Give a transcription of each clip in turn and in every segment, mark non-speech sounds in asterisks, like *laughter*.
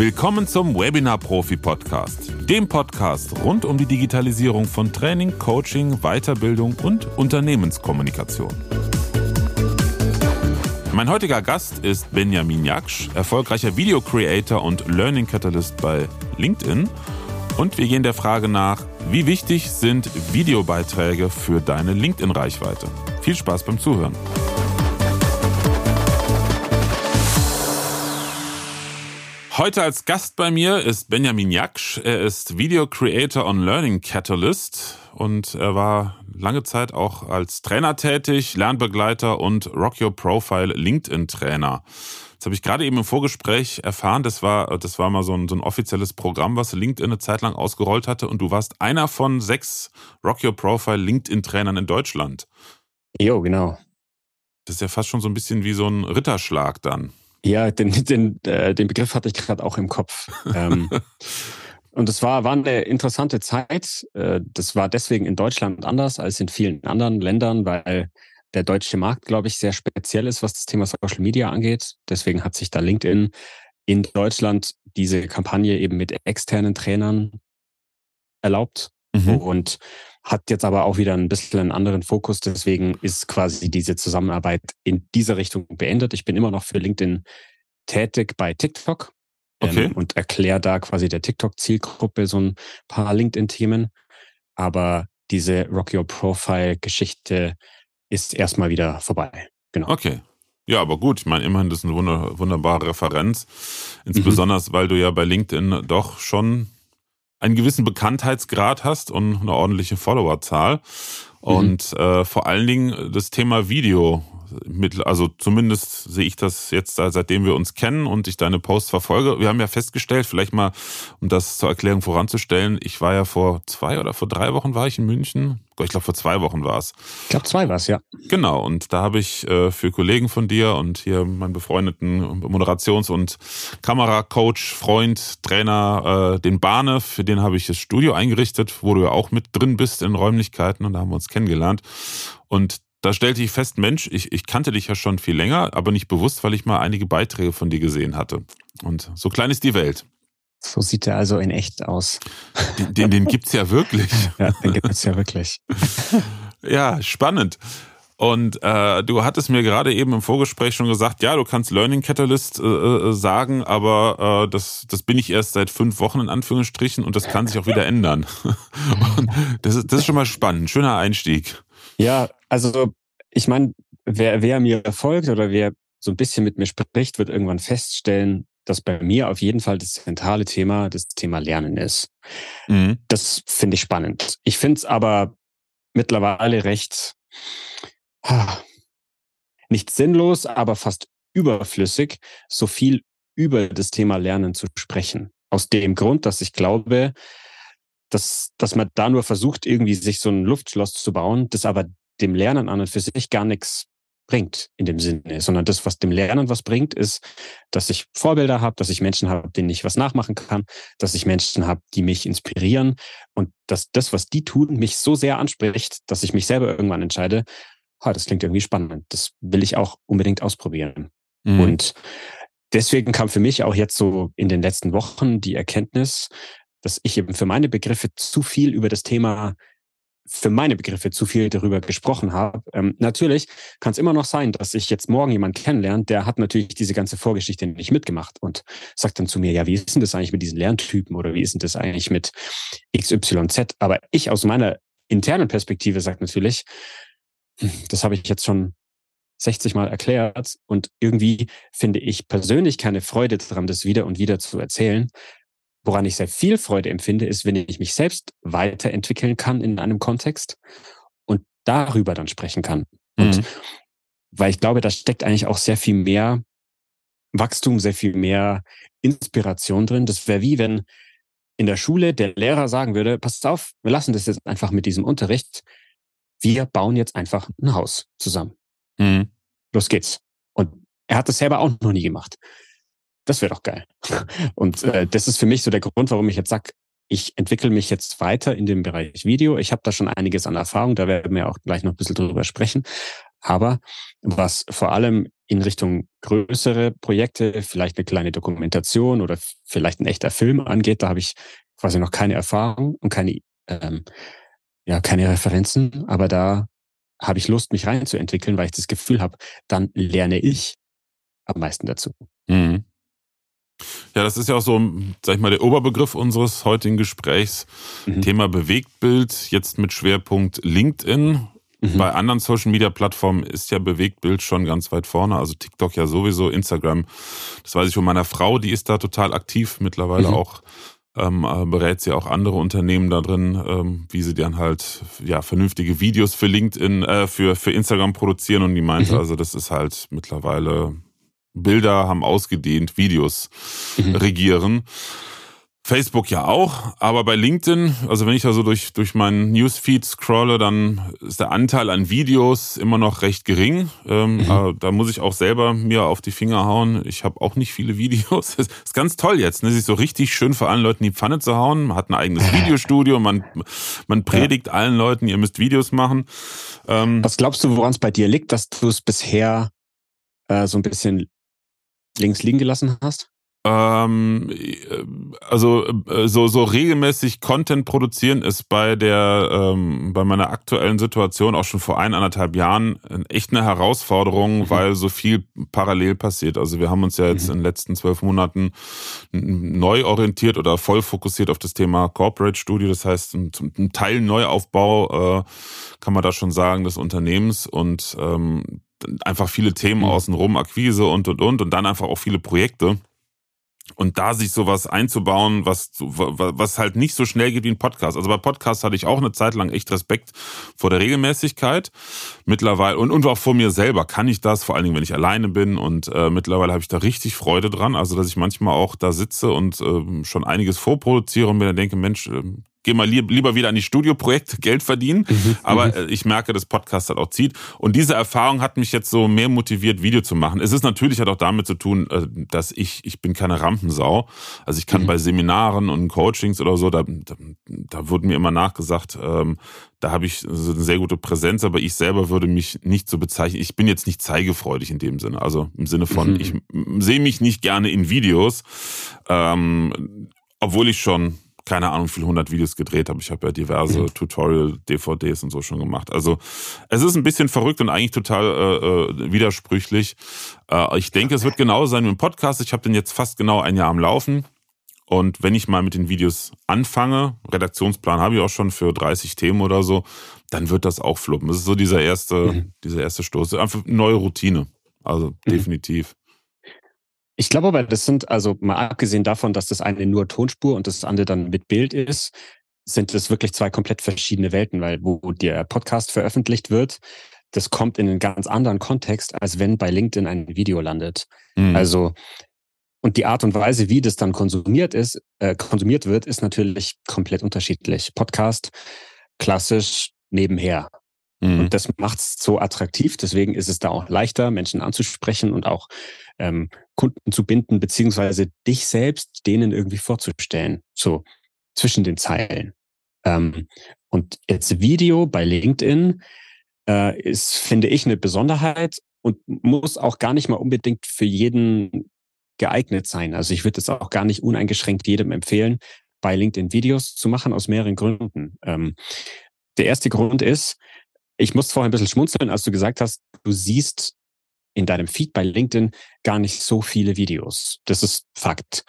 Willkommen zum Webinar Profi Podcast, dem Podcast rund um die Digitalisierung von Training, Coaching, Weiterbildung und Unternehmenskommunikation. Mein heutiger Gast ist Benjamin Jaksch, erfolgreicher Video Creator und Learning Catalyst bei LinkedIn. Und wir gehen der Frage nach, wie wichtig sind Videobeiträge für deine LinkedIn-Reichweite? Viel Spaß beim Zuhören. Heute als Gast bei mir ist Benjamin Jaksch. Er ist Video Creator und Learning Catalyst und er war lange Zeit auch als Trainer tätig, Lernbegleiter und Rock Your Profile LinkedIn Trainer. Das habe ich gerade eben im Vorgespräch erfahren. Das war, das war mal so ein, so ein offizielles Programm, was LinkedIn eine Zeit lang ausgerollt hatte. Und du warst einer von sechs Rock Your Profile LinkedIn Trainern in Deutschland. Jo, genau. Das ist ja fast schon so ein bisschen wie so ein Ritterschlag dann. Ja, den, den, äh, den Begriff hatte ich gerade auch im Kopf. ähm, *laughs* und es war, war eine interessante Zeit. Äh, das war deswegen in Deutschland anders als in vielen anderen Ländern, weil der deutsche Markt, glaube ich, sehr speziell ist, was das Thema Social Media angeht. Deswegen hat sich da LinkedIn in Deutschland diese Kampagne eben mit externen Trainern erlaubt. Mhm. Und hat jetzt aber auch wieder ein bisschen einen anderen Fokus. Deswegen ist quasi diese Zusammenarbeit in dieser Richtung beendet. Ich bin immer noch für LinkedIn tätig bei TikTok ähm, okay. ähm, und erkläre da quasi der TikTok-Zielgruppe so ein paar LinkedIn-Themen. Aber diese Rock Your Profile-Geschichte ist erstmal wieder vorbei. Genau. Okay. Ja, aber gut, ich meine, immerhin das ist eine wunderbare Referenz. Insbesondere, mhm. weil du ja bei LinkedIn doch schon einen gewissen Bekanntheitsgrad hast und eine ordentliche Followerzahl. Mhm. Und äh, vor allen Dingen das Thema Video mit, also zumindest sehe ich das jetzt, seitdem wir uns kennen und ich deine Posts verfolge. Wir haben ja festgestellt, vielleicht mal, um das zur Erklärung voranzustellen, ich war ja vor zwei oder vor drei Wochen war ich in München. Ich glaube, vor zwei Wochen war es. Ich glaube, zwei war es, ja. Genau, und da habe ich äh, für Kollegen von dir und hier meinen befreundeten Moderations- und Kameracoach, Freund, Trainer, äh, den Bahne, für den habe ich das Studio eingerichtet, wo du ja auch mit drin bist in Räumlichkeiten und da haben wir uns kennengelernt. Und da stellte ich fest, Mensch, ich, ich kannte dich ja schon viel länger, aber nicht bewusst, weil ich mal einige Beiträge von dir gesehen hatte. Und so klein ist die Welt. So sieht er also in echt aus. Den, den, den gibt's ja wirklich. *laughs* Ja, den gibt's ja wirklich. *laughs* Ja, spannend. Und äh, du hattest mir gerade eben im Vorgespräch schon gesagt, ja, du kannst Learning Catalyst äh, äh, sagen, aber äh, das, das bin ich erst seit fünf Wochen in Anführungsstrichen und das kann sich auch wieder ändern. *laughs* Und das, ist, das ist schon mal spannend, schöner Einstieg. Ja, also ich meine, wer, wer mir folgt oder wer so ein bisschen mit mir spricht, wird irgendwann feststellen, dass bei mir auf jeden Fall das zentrale Thema das Thema Lernen ist. Mhm. Das finde ich spannend. Ich finde es aber mittlerweile recht nicht sinnlos, aber fast überflüssig, so viel über das Thema Lernen zu sprechen. Aus dem Grund, dass ich glaube, dass, dass man da nur versucht, irgendwie sich so ein Luftschloss zu bauen, das aber dem Lernen an und für sich gar nichts bringt in dem Sinne, sondern das, was dem Lernen was bringt, ist, dass ich Vorbilder habe, dass ich Menschen habe, denen ich was nachmachen kann, dass ich Menschen habe, die mich inspirieren und dass das, was die tun, mich so sehr anspricht, dass ich mich selber irgendwann entscheide, ha, das klingt irgendwie spannend, das will ich auch unbedingt ausprobieren. Mhm. Und deswegen kam für mich auch jetzt so in den letzten Wochen die Erkenntnis, dass ich eben für meine Begriffe zu viel über das Thema für meine Begriffe zu viel darüber gesprochen habe. Ähm, natürlich kann es immer noch sein, dass ich jetzt morgen jemanden kennenlerne, der hat natürlich diese ganze Vorgeschichte nicht mitgemacht und sagt dann zu mir, ja, wie ist denn das eigentlich mit diesen Lerntypen oder wie ist denn das eigentlich mit XYZ? Aber ich aus meiner internen Perspektive sage natürlich, hm, das habe ich jetzt schon 60 Mal erklärt und irgendwie finde ich persönlich keine Freude daran, das wieder und wieder zu erzählen, Woran ich sehr viel Freude empfinde, ist, wenn ich mich selbst weiterentwickeln kann in einem Kontext und darüber dann sprechen kann. Mhm. Und weil ich glaube, da steckt eigentlich auch sehr viel mehr Wachstum, sehr viel mehr Inspiration drin. Das wäre wie wenn in der Schule der Lehrer sagen würde, passt auf, wir lassen das jetzt einfach mit diesem Unterricht. Wir bauen jetzt einfach ein Haus zusammen. Mhm. Los geht's. Und er hat das selber auch noch nie gemacht. Das wäre doch geil. Und äh, das ist für mich so der Grund, warum ich jetzt sage, ich entwickle mich jetzt weiter in dem Bereich Video. Ich habe da schon einiges an Erfahrung, da werden wir auch gleich noch ein bisschen drüber sprechen. Aber was vor allem in Richtung größere Projekte, vielleicht eine kleine Dokumentation oder vielleicht ein echter Film angeht, da habe ich quasi noch keine Erfahrung und keine, ähm, ja, keine Referenzen, aber da habe ich Lust, mich reinzuentwickeln, weil ich das Gefühl habe, dann lerne ich am meisten dazu. Mhm. Ja, das ist ja auch so, sag ich mal, der Oberbegriff unseres heutigen Gesprächs. Mhm. Thema Bewegtbild, jetzt mit Schwerpunkt LinkedIn. Mhm. Bei anderen Social Media Plattformen ist ja Bewegtbild schon ganz weit vorne. Also TikTok ja sowieso, Instagram. Das weiß ich von meiner Frau, die ist da total aktiv mittlerweile mhm. auch. Ähm, äh, berät sie auch andere Unternehmen da drin, ähm, wie sie dann halt ja vernünftige Videos für LinkedIn, äh, für für Instagram produzieren und die meinte, mhm. also das ist halt mittlerweile Bilder haben ausgedehnt, Videos mhm. regieren. Facebook ja auch, aber bei LinkedIn, also wenn ich da so durch, durch meinen Newsfeed scrolle, dann ist der Anteil an Videos immer noch recht gering. Ähm, mhm. da muss ich auch selber mir auf die Finger hauen. Ich habe auch nicht viele Videos. *laughs* Das ist ganz toll jetzt, ne? sich so richtig schön für allen Leuten die Pfanne zu hauen. Man hat ein eigenes *laughs* Videostudio, man, man predigt ja. allen Leuten, ihr müsst Videos machen. Ähm, Was glaubst du, woran es bei dir liegt, dass du es bisher äh, so ein bisschen links liegen gelassen hast? Ähm, äh, also äh, so so regelmäßig Content produzieren ist bei der ähm, bei meiner aktuellen Situation auch schon vor eineinhalb Jahren echt eine Herausforderung, mhm. weil so viel parallel passiert. Also wir haben uns ja jetzt mhm. in den letzten zwölf Monaten neu orientiert oder voll fokussiert auf das Thema Corporate Studio. Das heißt, ein, Teil Neuaufbau äh, kann man da schon sagen des Unternehmens und ähm, einfach viele Themen mhm. außenrum, Akquise und und und und dann einfach auch viele Projekte. Und da sich sowas einzubauen, was, was halt nicht so schnell geht wie ein Podcast. Also bei Podcasts hatte ich auch eine Zeit lang echt Respekt vor der Regelmäßigkeit. Mittlerweile, und, und auch vor mir selber kann ich das, vor allen Dingen, wenn ich alleine bin. Und äh, mittlerweile habe ich da richtig Freude dran. Also, dass ich manchmal auch da sitze und äh, schon einiges vorproduziere und mir dann denke, Mensch, geh mal lieber wieder an die Studioprojekte Geld verdienen. Mhm, Aber mhm. Äh, ich merke, dass Podcast halt auch zieht. Und diese Erfahrung hat mich jetzt so mehr motiviert, Video zu machen. Es ist natürlich hat auch damit zu tun, äh, dass ich, ich bin keine Rampensau. Also ich kann mhm. bei Seminaren und Coachings oder so, da, da, da wurde mir immer nachgesagt, ähm, da habe ich so eine sehr gute Präsenz, aber ich selber würde mich nicht so bezeichnen. Ich bin jetzt nicht zeigefreudig in dem Sinne. Also im Sinne von, mhm. ich sehe mich nicht gerne in Videos, ähm, obwohl ich schon keine Ahnung, wie viele hundert Videos gedreht habe. Ich habe ja diverse mhm. Tutorial-DVDs und so schon gemacht. Also es ist ein bisschen verrückt und eigentlich total äh, äh, widersprüchlich. Äh, ich denke, es wird genauso sein wie im Podcast. Ich habe den jetzt fast genau ein Jahr am Laufen. Und wenn ich mal mit den Videos anfange, Redaktionsplan habe ich auch schon für 30 Themen oder so, dann wird das auch fluppen. Das ist so dieser erste, mhm. dieser erste Stoß. Einfach neue Routine. Also mhm. definitiv. Ich glaube aber, das sind, also mal abgesehen davon, dass das eine nur Tonspur und das andere dann mit Bild ist, sind das wirklich zwei komplett verschiedene Welten, weil wo der Podcast veröffentlicht wird, das kommt in einen ganz anderen Kontext, als wenn bei LinkedIn ein Video landet. Mhm. Also, und die Art und Weise, wie das dann konsumiert ist, äh, konsumiert wird, ist natürlich komplett unterschiedlich. Podcast, klassisch nebenher. Mhm. Und das macht es so attraktiv. Deswegen ist es da auch leichter, Menschen anzusprechen und auch ähm, Kunden zu binden, beziehungsweise dich selbst denen irgendwie vorzustellen, so zwischen den Zeilen. Ähm, und jetzt Video bei LinkedIn äh, ist, finde ich, eine Besonderheit und muss auch gar nicht mal unbedingt für jeden geeignet sein. Also ich würde es auch gar nicht uneingeschränkt jedem empfehlen, bei LinkedIn Videos zu machen, aus mehreren Gründen. Ähm, der erste Grund ist, ich musste vorher ein bisschen schmunzeln, als du gesagt hast, du siehst in deinem Feed bei LinkedIn gar nicht so viele Videos. Das ist Fakt.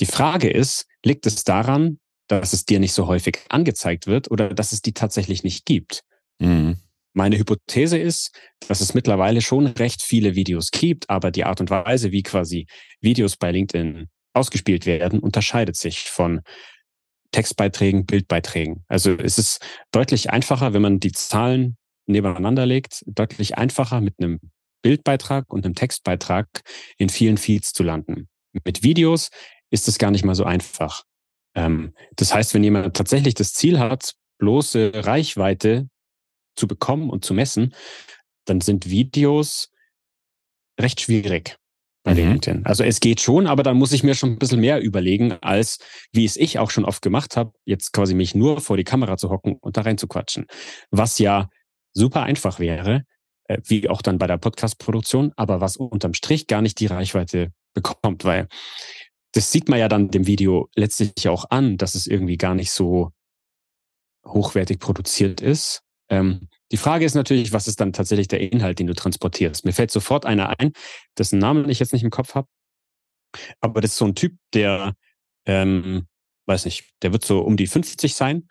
Die Frage ist, liegt es daran, dass es dir nicht so häufig angezeigt wird oder dass es die tatsächlich nicht gibt? Mhm. Meine Hypothese ist, dass es mittlerweile schon recht viele Videos gibt, aber die Art und Weise, wie quasi Videos bei LinkedIn ausgespielt werden, unterscheidet sich von Textbeiträgen, Bildbeiträgen. Also es ist deutlich einfacher, wenn man die Zahlen nebeneinander legt, deutlich einfacher mit einem Bildbeitrag und einem Textbeitrag in vielen Feeds zu landen. Mit Videos ist es gar nicht mal so einfach. Ähm, das heißt, wenn jemand tatsächlich das Ziel hat, bloße Reichweite zu bekommen und zu messen, dann sind Videos recht schwierig bei mhm. LinkedIn. Also es geht schon, aber dann muss ich mir schon ein bisschen mehr überlegen, als wie es ich auch schon oft gemacht habe, jetzt quasi mich nur vor die Kamera zu hocken und da rein zu quatschen. Was ja super einfach wäre, wie auch dann bei der Podcast-Produktion, aber was unterm Strich gar nicht die Reichweite bekommt, weil das sieht man ja dann dem Video letztlich auch an, dass es irgendwie gar nicht so hochwertig produziert ist. Ähm, die Frage ist natürlich, was ist dann tatsächlich der Inhalt, den du transportierst? Mir fällt sofort einer ein, dessen Namen ich jetzt nicht im Kopf habe. Aber das ist so ein Typ, der, ähm, weiß nicht, der wird so um die 50 sein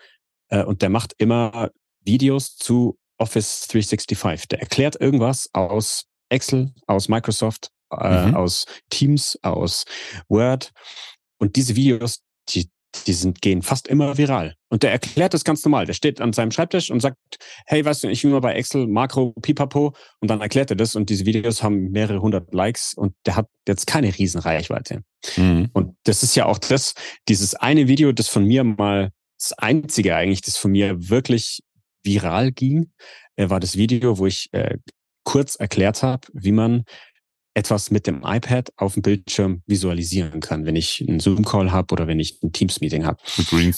äh, und der macht immer Videos zu Office 365. Der erklärt irgendwas aus Excel, aus Microsoft, äh, mhm. aus Teams, aus Word. Und diese Videos, die, die sind, gehen fast immer viral. Und der erklärt das ganz normal. Der steht an seinem Schreibtisch und sagt, hey, weißt du, ich will nur bei Excel, Makro, Pipapo. Und dann erklärt er das und diese Videos haben mehrere hundert Likes und der hat jetzt keine Riesenreichweite. Mhm. Und das ist ja auch das, dieses eine Video, das von mir mal, das einzige eigentlich, das von mir wirklich viral ging, äh, war das Video, wo ich äh, kurz erklärt habe, wie man etwas mit dem iPad auf dem Bildschirm visualisieren kann, wenn ich einen Zoom-Call habe oder wenn ich ein Teams-Meeting habe.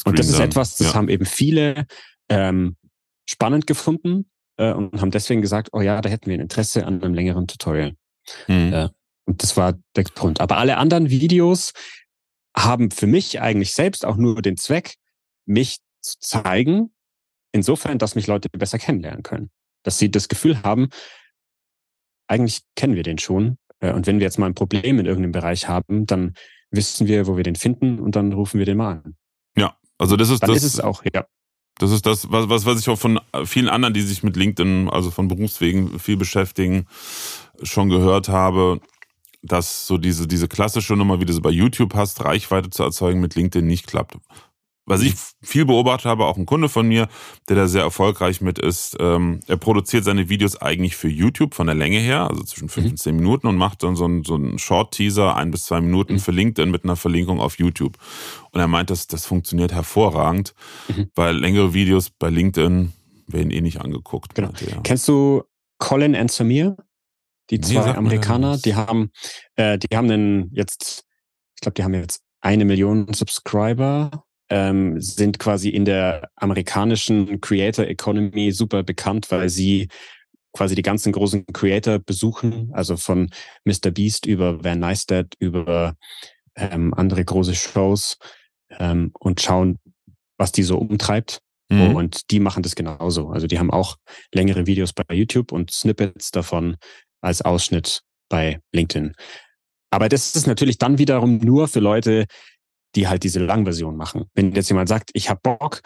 Und das ist etwas, das ja. haben eben viele ähm, spannend gefunden äh, und haben deswegen gesagt, oh ja, da hätten wir ein Interesse an einem längeren Tutorial. Mhm. Äh, und das war der Grund. Aber alle anderen Videos haben für mich eigentlich selbst auch nur den Zweck, mich zu zeigen, insofern, dass mich Leute besser kennenlernen können. Dass sie das Gefühl haben, eigentlich kennen wir den schon äh, und wenn wir jetzt mal ein Problem in irgendeinem Bereich haben, dann wissen wir, wo wir den finden und dann rufen wir den mal an. Ja, also das ist dann das. ist es auch, ja. Das ist das, was, was, was ich auch von vielen anderen, die sich mit LinkedIn, also von Berufswegen viel beschäftigen, schon gehört habe, dass so diese, diese klassische Nummer, wie du sie bei YouTube hast, Reichweite zu erzeugen, mit LinkedIn nicht klappt was ich viel beobachtet habe, auch ein Kunde von mir, der da sehr erfolgreich mit ist, ähm, er produziert seine Videos eigentlich für YouTube von der Länge her, also zwischen fünf mhm. und zehn Minuten und macht dann so einen, so einen Short-Teaser, ein bis zwei Minuten mhm. für LinkedIn mit einer Verlinkung auf YouTube. Und er meint, dass das funktioniert hervorragend, mhm. weil längere Videos bei LinkedIn werden eh nicht angeguckt. Genau. Kennst du Colin and Samir? Die zwei Amerikaner, die haben, äh, die haben einen jetzt, ich glaube, die haben jetzt eine Million Subscriber ähm, sind quasi in der amerikanischen Creator Economy super bekannt, weil sie quasi die ganzen großen Creator besuchen, also von Mr. Beast über Van Neistat über ähm, andere große Shows ähm, und schauen, was die so umtreibt. Mhm. Und die machen das genauso. Also die haben auch längere Videos bei YouTube und Snippets davon als Ausschnitt bei LinkedIn. Aber das ist natürlich dann wiederum nur für Leute, die halt diese Langversion machen. Wenn jetzt jemand sagt, ich habe Bock,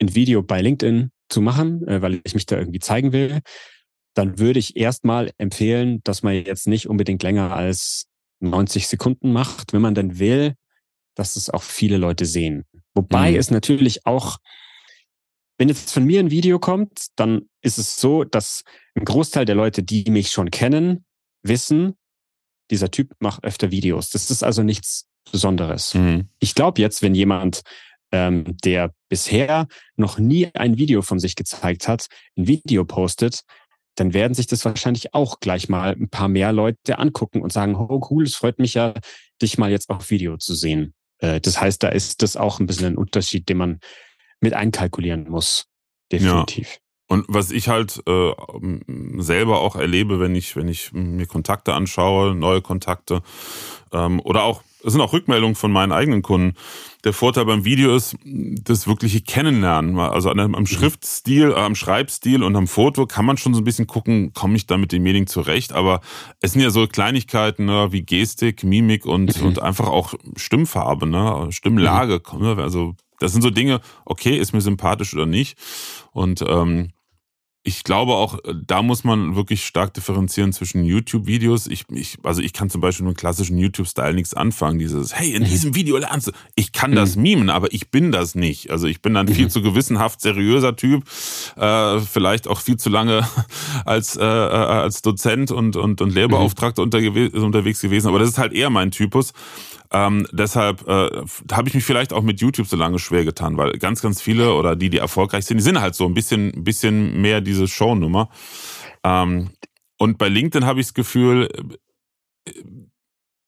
ein Video bei LinkedIn zu machen, äh, weil ich mich da irgendwie zeigen will, dann würde ich erstmal empfehlen, dass man jetzt nicht unbedingt länger als 90 Sekunden macht, wenn man dann will, dass es auch viele Leute sehen. Wobei mhm. es natürlich auch, wenn jetzt von mir ein Video kommt, dann ist es so, dass ein Großteil der Leute, die mich schon kennen, wissen, dieser Typ macht öfter Videos. Das ist also nichts Besonderes. Mhm. Ich glaube jetzt, wenn jemand, ähm, der bisher noch nie ein Video von sich gezeigt hat, ein Video postet, dann werden sich das wahrscheinlich auch gleich mal ein paar mehr Leute angucken und sagen, oh cool, es freut mich ja, dich mal jetzt auf Video zu sehen. Äh, das heißt, da ist das auch ein bisschen ein Unterschied, den man mit einkalkulieren muss. Definitiv. Ja. Und was ich halt äh, selber auch erlebe, wenn ich, wenn ich mir Kontakte anschaue, neue Kontakte, ähm, oder auch es sind auch Rückmeldungen von meinen eigenen Kunden. Der Vorteil beim Video ist das wirkliche Kennenlernen. Also am mhm. Schriftstil, am Schreibstil und am Foto kann man schon so ein bisschen gucken, komme ich da mit dem Medien zurecht. Aber es sind ja so Kleinigkeiten ne, wie Gestik, Mimik und, mhm. und einfach auch Stimmfarbe, ne, Stimmlage. Mhm. Ne, also das sind so Dinge, okay, ist mir sympathisch oder nicht. Und ähm, ich glaube auch, äh, da muss man wirklich stark differenzieren zwischen YouTube-Videos. Ich, ich, also ich kann zum Beispiel mit klassischen YouTube-Style nichts anfangen. Dieses, hey, in mhm. diesem Video lernst du. Ich kann das mhm. mimen, aber ich bin das nicht. Also ich bin dann viel mhm. zu gewissenhaft seriöser Typ, äh, vielleicht auch viel zu lange *laughs* als, äh, äh als Dozent und, und, und Lehrbeauftragter unterwegs gewesen. Aber das ist halt eher mein Typus. Ähm, deshalb äh, habe ich mich vielleicht auch mit YouTube so lange schwer getan, weil ganz, ganz viele oder die, die erfolgreich sind, die sind halt so ein bisschen, bisschen mehr diese Shownummer. Ähm, und bei LinkedIn habe ich das Gefühl, äh,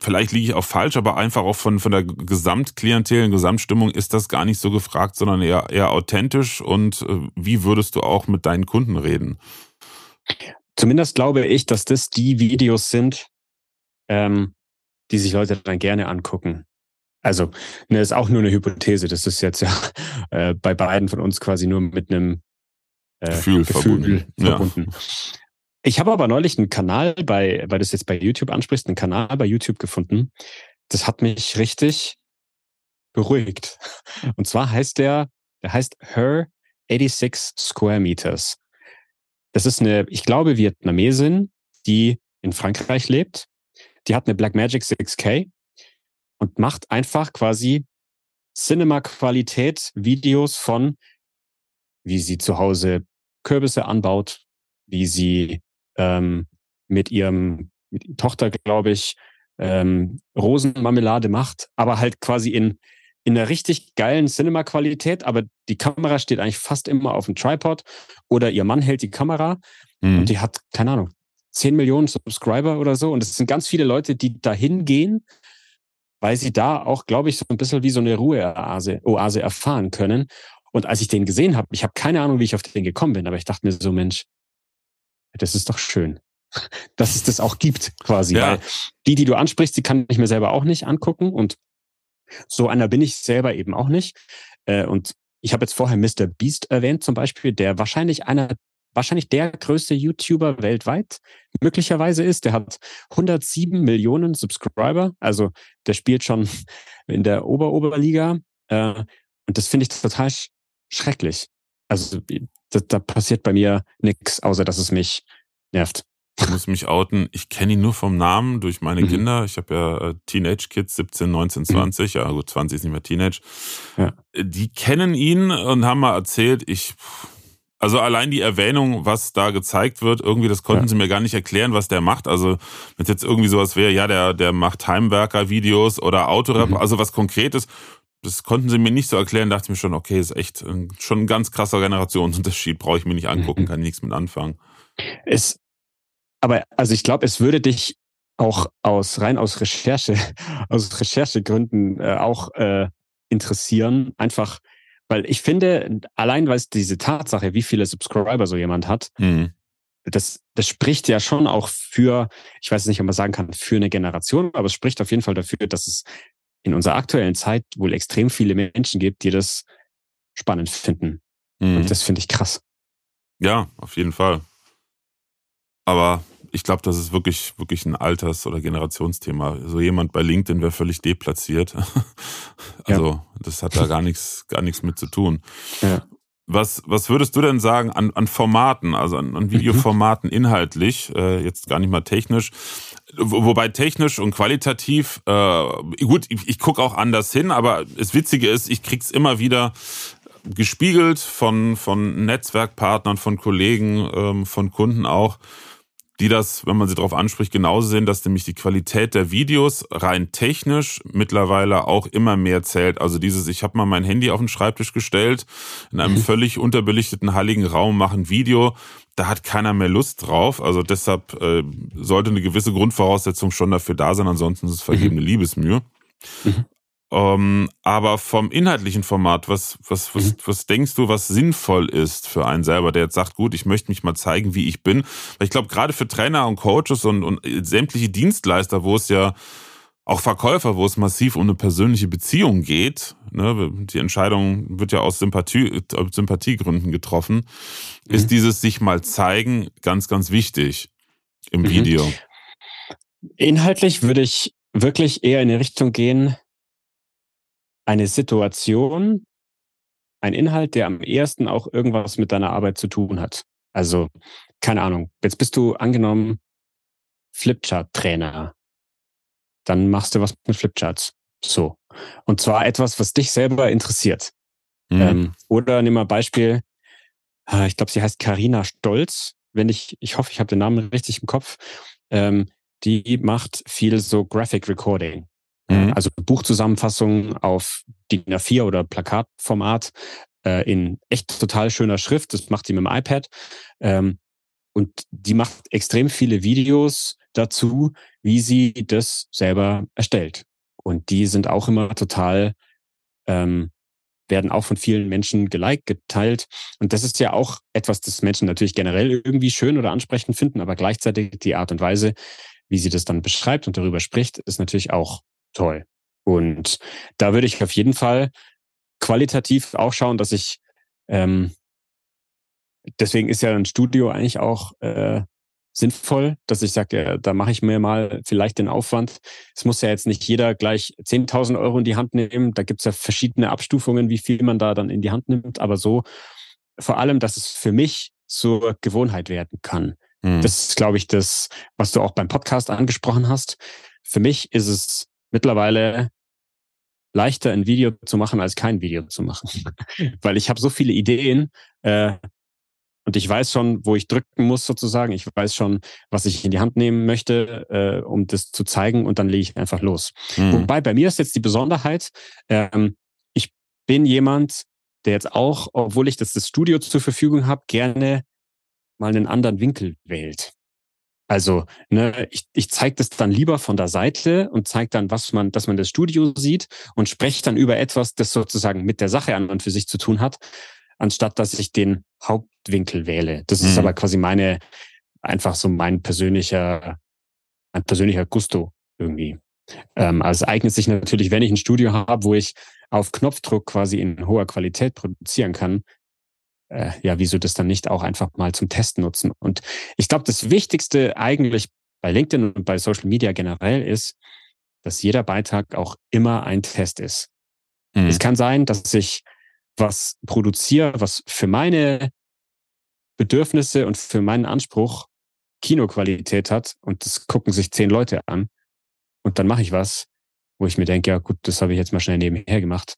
vielleicht liege ich auch falsch, aber einfach auch von, von der Gesamtklientel, Gesamtstimmung ist das gar nicht so gefragt, sondern eher, eher authentisch. Und äh, wie würdest du auch mit deinen Kunden reden? zumindest glaube ich, dass das die Videos sind, ähm, die sich Leute dann gerne angucken. Also, ne, ist auch nur eine Hypothese. Das ist jetzt ja *laughs* äh, bei beiden von uns quasi nur mit einem äh, Gefühl, Gefühl verbunden. verbunden. Ja. Ich habe aber neulich einen Kanal bei, weil du es jetzt bei YouTube ansprichst, einen Kanal bei YouTube gefunden. Das hat mich richtig beruhigt. *laughs* Und zwar heißt der, der heißt Her 86 Square Meters. Das ist eine, ich glaube, Vietnamesin, die in Frankreich lebt. Die hat eine Blackmagic 6K und macht einfach quasi Cinema-Qualität Videos von, wie sie zu Hause Kürbisse anbaut, wie sie ähm, mit ihrem mit ihrer Tochter, glaube ich, ähm, Rosenmarmelade macht, aber halt quasi in in einer richtig geilen Cinema-Qualität, aber die Kamera steht eigentlich fast immer auf dem Tripod oder ihr Mann hält die Kamera mhm. und die hat, keine Ahnung, 10 Millionen Subscriber oder so. Und es sind ganz viele Leute, die dahin gehen, weil sie da auch, glaube ich, so ein bisschen wie so eine Ruheoase Oase erfahren können. Und als ich den gesehen habe, ich habe keine Ahnung, wie ich auf den gekommen bin, aber ich dachte mir so, Mensch, das ist doch schön, *laughs* dass es das auch gibt, quasi. Ja. Weil die, die du ansprichst, die kann ich mir selber auch nicht angucken. Und so einer bin ich selber eben auch nicht. Äh, und ich habe jetzt vorher Mr. Beast erwähnt zum Beispiel, der wahrscheinlich einer, wahrscheinlich der größte YouTuber weltweit möglicherweise ist. Der hat 107 Millionen Subscriber. Also der spielt schon in der Ober-Oberliga. Äh, und das finde ich total sch schrecklich. Also da, da passiert bei mir nichts, außer dass es mich nervt. Ich muss mich outen. Ich kenne ihn nur vom Namen durch meine mhm. Kinder. Ich habe ja äh, Teenage-Kids, 17, 19, 20. Mhm. Ja, gut, 20 ist nicht mehr Teenage. Ja. Die kennen ihn und haben mal erzählt, ich, also allein die Erwähnung, was da gezeigt wird, irgendwie, das konnten ja. sie mir gar nicht erklären, was der macht. Also, wenn es jetzt irgendwie sowas wäre, ja, der, der macht Heimwerker-Videos oder Autorap, mhm. also was Konkretes, das konnten sie mir nicht so erklären, dachte ich mir schon, okay, ist echt schon ein ganz krasser Generationsunterschied, brauche ich mir nicht angucken, mhm. kann nichts mit anfangen. Es, aber also ich glaube, es würde dich auch aus rein aus Recherche, *laughs* aus Recherchegründen äh, auch äh, interessieren. Einfach, weil ich finde, allein weil es diese Tatsache, wie viele Subscriber so jemand hat, mhm. das, das spricht ja schon auch für, ich weiß nicht, ob man sagen kann, für eine Generation, aber es spricht auf jeden Fall dafür, dass es in unserer aktuellen Zeit wohl extrem viele Menschen gibt, die das spannend finden. Mhm. Und das finde ich krass. Ja, auf jeden Fall. Aber ich glaube, das ist wirklich, wirklich ein Alters- oder Generationsthema. So jemand bei LinkedIn wäre völlig deplatziert. *laughs* also, ja. das hat da gar nichts, gar nichts mit zu tun. Ja. Was, was würdest du denn sagen an, an Formaten, also an, an Videoformaten inhaltlich, äh, jetzt gar nicht mal technisch, wobei technisch und qualitativ, äh, gut, ich, ich gucke auch anders hin, aber das Witzige ist, ich krieg's immer wieder gespiegelt von, von Netzwerkpartnern, von Kollegen, ähm, von Kunden auch, die das, wenn man sie darauf anspricht, genauso sehen, dass nämlich die Qualität der Videos rein technisch mittlerweile auch immer mehr zählt. Also dieses, ich habe mal mein Handy auf den Schreibtisch gestellt, in einem mhm. völlig unterbelichteten heiligen Raum, mache ein Video, da hat keiner mehr Lust drauf. Also deshalb äh, sollte eine gewisse Grundvoraussetzung schon dafür da sein, ansonsten ist es vergebene mhm. Liebesmühe. Mhm. Ähm, aber vom inhaltlichen Format, was, was, was, mhm. was denkst du, was sinnvoll ist für einen selber, der jetzt sagt, gut, ich möchte mich mal zeigen, wie ich bin? Weil ich glaube, gerade für Trainer und Coaches und, und sämtliche Dienstleister, wo es ja auch Verkäufer, wo es massiv um eine persönliche Beziehung geht, ne, die Entscheidung wird ja aus Sympathie, Sympathiegründen getroffen, mhm. ist dieses sich mal zeigen ganz, ganz wichtig im mhm. Video. Inhaltlich würde ich wirklich eher in die Richtung gehen, eine Situation, ein Inhalt, der am ersten auch irgendwas mit deiner Arbeit zu tun hat. Also, keine Ahnung, jetzt bist du angenommen Flipchart-Trainer. Dann machst du was mit Flipcharts. So. Und zwar etwas, was dich selber interessiert. Mhm. Ähm, oder nimm mal Beispiel, äh, ich glaube, sie heißt Karina Stolz. Wenn ich, ich hoffe, ich habe den Namen richtig im Kopf. Ähm, die macht viel so Graphic Recording. Mhm. Also Buchzusammenfassungen auf DIN A4 oder Plakatformat äh, in echt total schöner Schrift. Das macht sie mit dem iPad. Ähm, und die macht extrem viele Videos dazu, wie sie das selber erstellt. Und die sind auch immer total, ähm, werden auch von vielen Menschen geliked, geteilt. Und das ist ja auch etwas, das Menschen natürlich generell irgendwie schön oder ansprechend finden, aber gleichzeitig die Art und Weise, wie sie das dann beschreibt und darüber spricht, ist natürlich auch toll. Und da würde ich auf jeden Fall qualitativ auch schauen, dass ich ähm, deswegen ist ja ein Studio eigentlich auch äh, sinnvoll, dass ich sage, ja, da mache ich mir mal vielleicht den Aufwand. Es muss ja jetzt nicht jeder gleich 10.000 Euro in die Hand nehmen. Da gibt es ja verschiedene Abstufungen, wie viel man da dann in die Hand nimmt. Aber so vor allem, dass es für mich zur Gewohnheit werden kann. Mhm. Das ist, glaube ich, das, was du auch beim Podcast angesprochen hast. Für mich ist es mittlerweile leichter, ein Video zu machen, als kein Video zu machen. *laughs* Weil ich habe so viele Ideen, äh, und ich weiß schon, wo ich drücken muss sozusagen. Ich weiß schon, was ich in die Hand nehmen möchte, äh, um das zu zeigen und dann lege ich einfach los. Mhm. Wobei bei mir ist jetzt die Besonderheit, ähm, ich bin jemand, der jetzt auch, obwohl ich das, das Studio zur Verfügung habe, gerne mal einen anderen Winkel wählt. Also, ne, ich, ich zeige das dann lieber von der Seite und zeige dann, was man, dass man das Studio sieht und spreche dann über etwas, das sozusagen mit der Sache an und für sich zu tun hat, anstatt dass ich den Hauptwinkel wähle. Das ist mhm. aber quasi meine, einfach so mein persönlicher, mein persönlicher Gusto irgendwie. Ähm, also es eignet sich natürlich, wenn ich ein Studio habe, wo ich auf Knopfdruck quasi in hoher Qualität produzieren kann, äh, ja, wieso das dann nicht auch einfach mal zum Testen nutzen? Und ich glaube, das Wichtigste eigentlich bei LinkedIn und bei Social Media generell ist, dass jeder Beitrag auch immer ein Test ist. Mhm. Es kann sein, dass ich was produziere, was für meine Bedürfnisse und für meinen Anspruch Kinoqualität hat und das gucken sich zehn Leute an und dann mache ich was, wo ich mir denke, ja gut, das habe ich jetzt mal schnell nebenher gemacht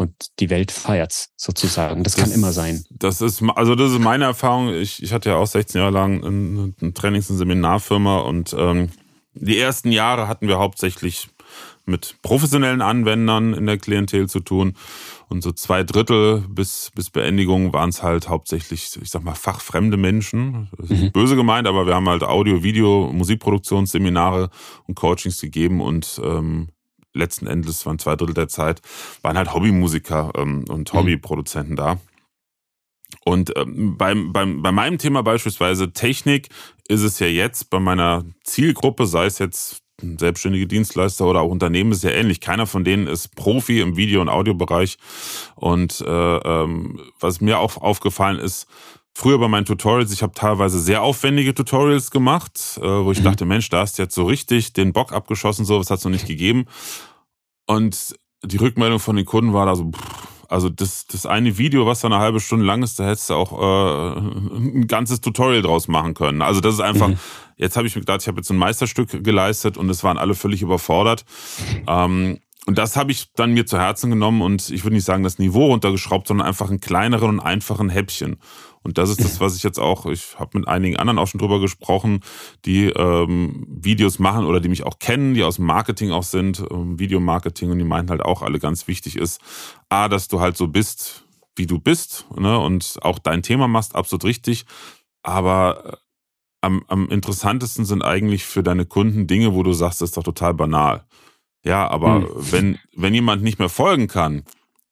und die Welt feiert's sozusagen. Das, das, kann immer sein. Das ist also das ist meine Erfahrung. Ich, ich hatte ja auch 16 Jahre lang ein, ein Trainings- und Seminarfirma und ähm, die ersten Jahre hatten wir hauptsächlich mit professionellen Anwendern in der Klientel zu tun. Und so zwei Drittel bis, bis Beendigung waren es halt hauptsächlich, ich sag mal, fachfremde Menschen. Das ist mhm. böse gemeint, aber wir haben halt Audio, Video, Musikproduktionsseminare und Coachings gegeben und ähm, letzten Endes waren zwei Drittel der Zeit, waren halt Hobbymusiker ähm, und mhm. Hobbyproduzenten mhm. da. Und ähm, beim, beim, bei meinem Thema beispielsweise Technik ist es ja jetzt bei meiner Zielgruppe, sei es jetzt selbstständige Dienstleister oder auch Unternehmen ist ja ähnlich. Keiner von denen ist Profi im Video- und Audiobereich. Und äh, ähm, was mir auch aufgefallen ist, früher bei meinen Tutorials, ich habe teilweise sehr aufwendige Tutorials gemacht, äh, wo ich mhm. dachte, Mensch, da hast du jetzt so richtig den Bock abgeschossen, so was hat es noch nicht gegeben. Und die Rückmeldung von den Kunden war da so, pff, also das, das eine Video, was da eine halbe Stunde lang ist, da hättest du auch äh, ein ganzes Tutorial draus machen können. Also das ist einfach, mhm. jetzt habe ich mir gedacht, ich habe jetzt ein Meisterstück geleistet und es waren alle völlig überfordert. Ähm, und das habe ich dann mir zu Herzen genommen und ich würde nicht sagen, das Niveau runtergeschraubt, sondern einfach einen kleineren und einfachen Häppchen. Und das ist das, was ich jetzt auch, ich habe mit einigen anderen auch schon drüber gesprochen, die ähm, Videos machen oder die mich auch kennen, die aus dem Marketing auch sind, ähm, Videomarketing und die meinten halt auch alle ganz wichtig ist, A, dass du halt so bist, wie du bist ne, und auch dein Thema machst, absolut richtig. Aber äh, am, am interessantesten sind eigentlich für deine Kunden Dinge, wo du sagst, das ist doch total banal. Ja, aber hm. wenn, wenn jemand nicht mehr folgen kann,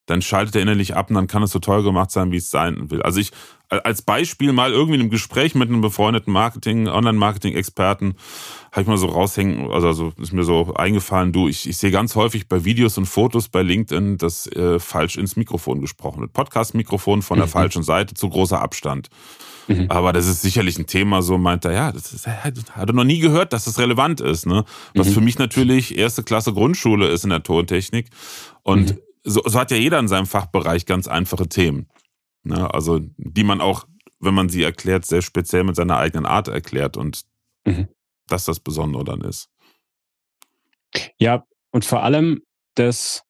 dann schaltet er innerlich ab und dann kann es so toll gemacht sein, wie es sein will. Also ich als Beispiel mal irgendwie in einem Gespräch mit einem befreundeten Marketing, Online-Marketing-Experten, habe ich mal so raushängen, also, also ist mir so eingefallen, du, ich, ich sehe ganz häufig bei Videos und Fotos bei LinkedIn, dass äh, falsch ins Mikrofon gesprochen wird. Podcast-Mikrofon von der mhm. falschen Seite, zu großer Abstand. Mhm. Aber das ist sicherlich ein Thema, so meint er, ja, das ist, hat er noch nie gehört, dass das relevant ist, ne? Was mhm. für mich natürlich erste Klasse Grundschule ist in der Tontechnik. Und mhm. so, so hat ja jeder in seinem Fachbereich ganz einfache Themen. Ne? Also die man auch, wenn man sie erklärt, sehr speziell mit seiner eigenen Art erklärt und mhm. das das Besondere dann ist. Ja, und vor allem das,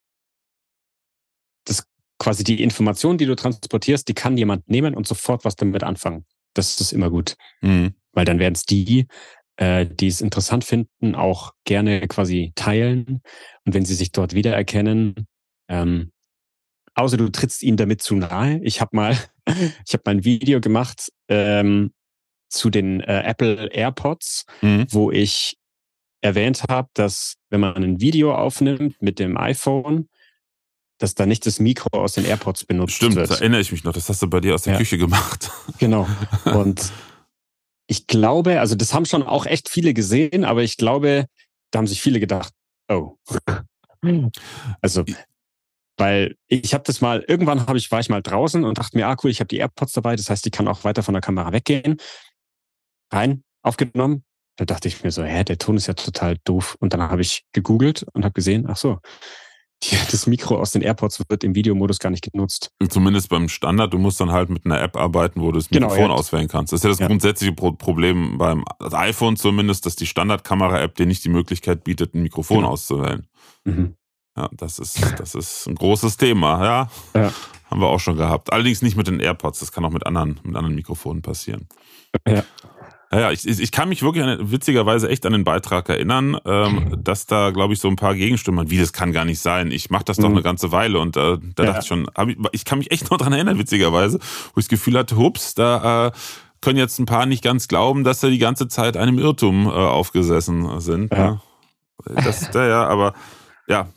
das quasi die Information, die du transportierst, die kann jemand nehmen und sofort was damit anfangen. Das ist immer gut. Mhm. Weil dann werden es die, äh, die es interessant finden, auch gerne quasi teilen. Und wenn sie sich dort wiedererkennen, ähm, außer du trittst ihnen damit zu nahe. Ich habe mal, *laughs* ich habe mal ein Video gemacht ähm, zu den äh, Apple AirPods, mhm. wo ich erwähnt habe, dass wenn man ein Video aufnimmt mit dem iPhone, dass da nicht das Mikro aus den AirPods benutzt Stimmt, wird. da erinnere ich mich noch. Das hast du bei dir aus der Ja. Küche gemacht. *laughs* Genau. Und *laughs* ich glaube, also das haben schon auch echt viele gesehen, aber ich glaube, da haben sich viele gedacht, oh. Also, weil ich habe das mal, irgendwann habe ich, war ich mal draußen und dachte mir, ah cool, ich habe die AirPods dabei, das heißt, ich kann auch weiter von der Kamera weggehen. Rein, aufgenommen. Da dachte ich mir so, hä, der Ton ist ja total doof. Und dann habe ich gegoogelt und habe gesehen, ach so, die, *laughs* das Mikro aus den AirPods wird im Videomodus gar nicht genutzt. Zumindest beim Standard. Du musst dann halt mit einer App arbeiten, wo du das Genau, Mikrofon ja. auswählen kannst. Das ist ja das Ja. grundsätzliche Pro Problem beim iPhone zumindest, dass die Standardkamera-App dir nicht die Möglichkeit bietet, ein Mikrofon Genau. auszuwählen. Mhm. Ja, das ist, das ist ein großes Thema, ja. Ja. Haben wir auch schon gehabt. Allerdings nicht mit den AirPods, das kann auch mit anderen, mit anderen Mikrofonen passieren. Ja. Ja, ja, ich, ich kann mich wirklich an, witzigerweise echt an den Beitrag erinnern, ähm, dass da, glaube ich, so ein paar Gegenstimmen waren. Wie, das kann gar nicht sein. Ich mache das doch Mhm. eine ganze Weile. Und äh, da Ja. dachte ich schon, ich, ich kann mich echt noch dran erinnern, witzigerweise, wo ich das Gefühl hatte, hups, da äh, können jetzt ein paar nicht ganz glauben, dass sie die ganze Zeit einem Irrtum äh, aufgesessen sind. Ja. Ja. Das, ja, ja, aber ja,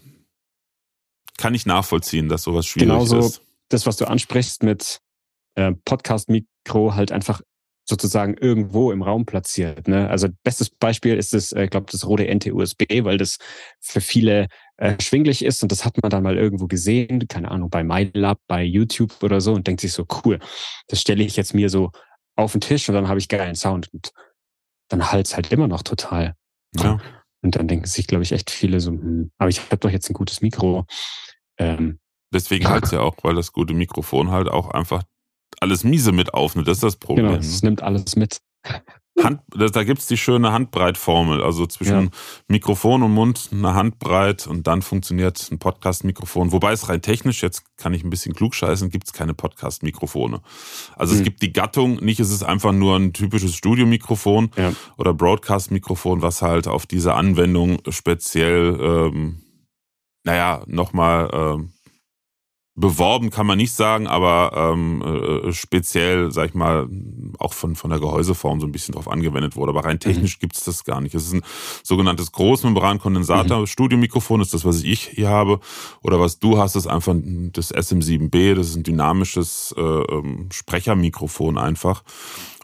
kann ich nachvollziehen, dass sowas schwierig Genauso ist. das, was du ansprichst mit äh, Podcast-Mikro halt einfach sozusagen irgendwo im Raum platziert. Ne? Also bestes Beispiel ist das, äh, glaube das rote NT-USB, weil das für viele äh, schwinglich ist und das hat man dann mal irgendwo gesehen, keine Ahnung, bei MyLab, bei YouTube oder so und denkt sich so, cool, das stelle ich jetzt mir so auf den Tisch und dann habe ich geilen Sound und dann halt's halt immer noch total. Ja. Und dann denken sich, glaube ich, echt viele so, hm, aber ich habe doch jetzt ein gutes Mikro. Ähm, Deswegen halt ja auch, weil das gute Mikrofon halt auch einfach alles miese mit aufnimmt. Das ist das Problem. genau, ne? es nimmt alles mit. Hand, da gibt's die schöne Handbreitformel. Also zwischen Ja. Mikrofon und Mund eine Handbreit und dann funktioniert ein Podcast-Mikrofon. Wobei es rein technisch, jetzt kann ich ein bisschen klugscheißen, gibt's keine Podcast-Mikrofone. Also es Hm. gibt die Gattung, nicht ist es einfach nur ein typisches Studiomikrofon Ja. oder Broadcast-Mikrofon, was halt auf diese Anwendung speziell, ähm, naja, nochmal ähm, beworben kann man nicht sagen, aber ähm, äh, speziell, sag ich mal, auch von, von der Gehäuseform so ein bisschen drauf angewendet wurde. Aber rein technisch gibt's das gar nicht. Es ist ein sogenanntes Großmembran-Kondensator. Studiomikrofon ist das, was ich hier habe. Oder was du hast, ist einfach das SM7B. Das ist ein dynamisches äh, ähm, Sprechermikrofon einfach.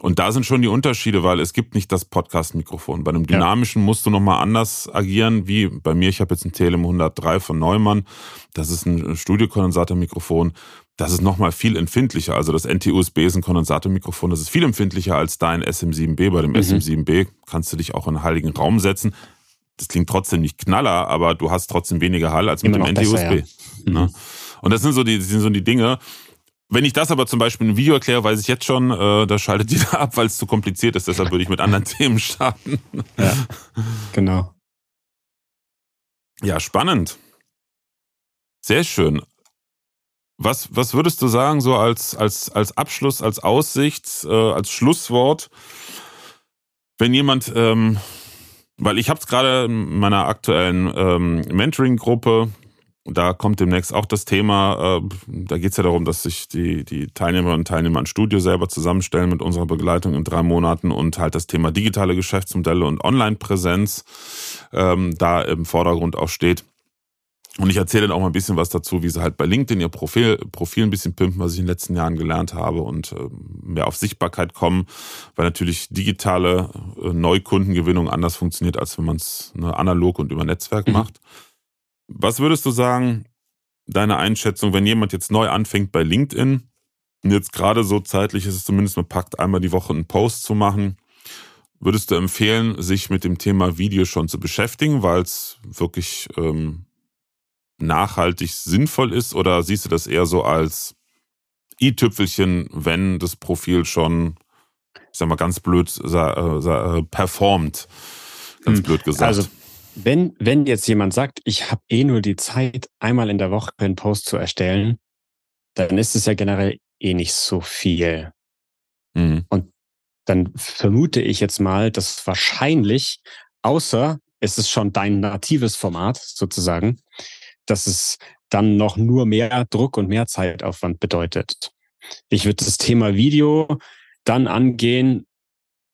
Und da sind schon die Unterschiede, weil es gibt nicht das Podcast-Mikrofon. Bei einem Ja. dynamischen musst du nochmal anders agieren, wie bei mir. Ich habe jetzt ein Telem 103 von Neumann. Das ist ein Studiokondensatormikrofon. Das ist nochmal viel empfindlicher. Also das NT-USB ist ein Kondensatormikrofon. Das ist viel empfindlicher als dein SM7B. Bei dem Mhm. SM7B kannst du dich auch in einen heiligen Raum setzen. Das klingt trotzdem nicht knaller, aber du hast trotzdem weniger Hall als mit Immer dem NT-USB. Ne? Und das sind so die, das sind so die Dinge. Wenn ich das aber zum Beispiel in einem Video erkläre, weiß ich jetzt schon, äh, da schaltet *laughs* jeder ab, weil es zu kompliziert ist. Deshalb würde ich mit anderen *laughs* Themen starten. Ja, *laughs* genau. Ja, spannend. Sehr schön. Was, was würdest du sagen, so als, als, als Abschluss, als Aussicht, äh, als Schlusswort, wenn jemand, ähm, weil ich habe es gerade in meiner aktuellen ähm, Mentoring-Gruppe, da kommt demnächst auch das Thema, äh, da geht es ja darum, dass sich die, die Teilnehmerinnen und Teilnehmer ein Studio selber zusammenstellen mit unserer Begleitung in drei Monaten und halt das Thema digitale Geschäftsmodelle und Online-Präsenz ähm, da im Vordergrund auch steht. Und ich erzähle dann auch mal ein bisschen was dazu, wie sie halt bei LinkedIn ihr Profil, Profil ein bisschen pimpen, was ich in den letzten Jahren gelernt habe und äh, mehr auf Sichtbarkeit kommen, weil natürlich digitale äh, Neukundengewinnung anders funktioniert, als wenn man es ne, analog und über Netzwerk Mhm. macht. Was würdest du sagen, deine Einschätzung, wenn jemand jetzt neu anfängt bei LinkedIn und jetzt gerade so zeitlich ist es zumindest mal packt, einmal die Woche einen Post zu machen, würdest du empfehlen, sich mit dem Thema Video schon zu beschäftigen, weil es wirklich ähm, nachhaltig sinnvoll ist oder siehst du das eher so als i-Tüpfelchen, wenn das Profil schon, ich sag mal ganz blöd, äh, äh, performt? Ganz Hm, blöd gesagt. Also, wenn, wenn jetzt jemand sagt, ich habe eh nur die Zeit, einmal in der Woche einen Post zu erstellen, dann ist es ja generell eh nicht so viel. Mhm. Dann vermute ich jetzt mal, dass wahrscheinlich, außer es ist schon dein natives Format sozusagen, dass es dann noch nur mehr Druck und mehr Zeitaufwand bedeutet. Ich würde das Thema Video dann angehen,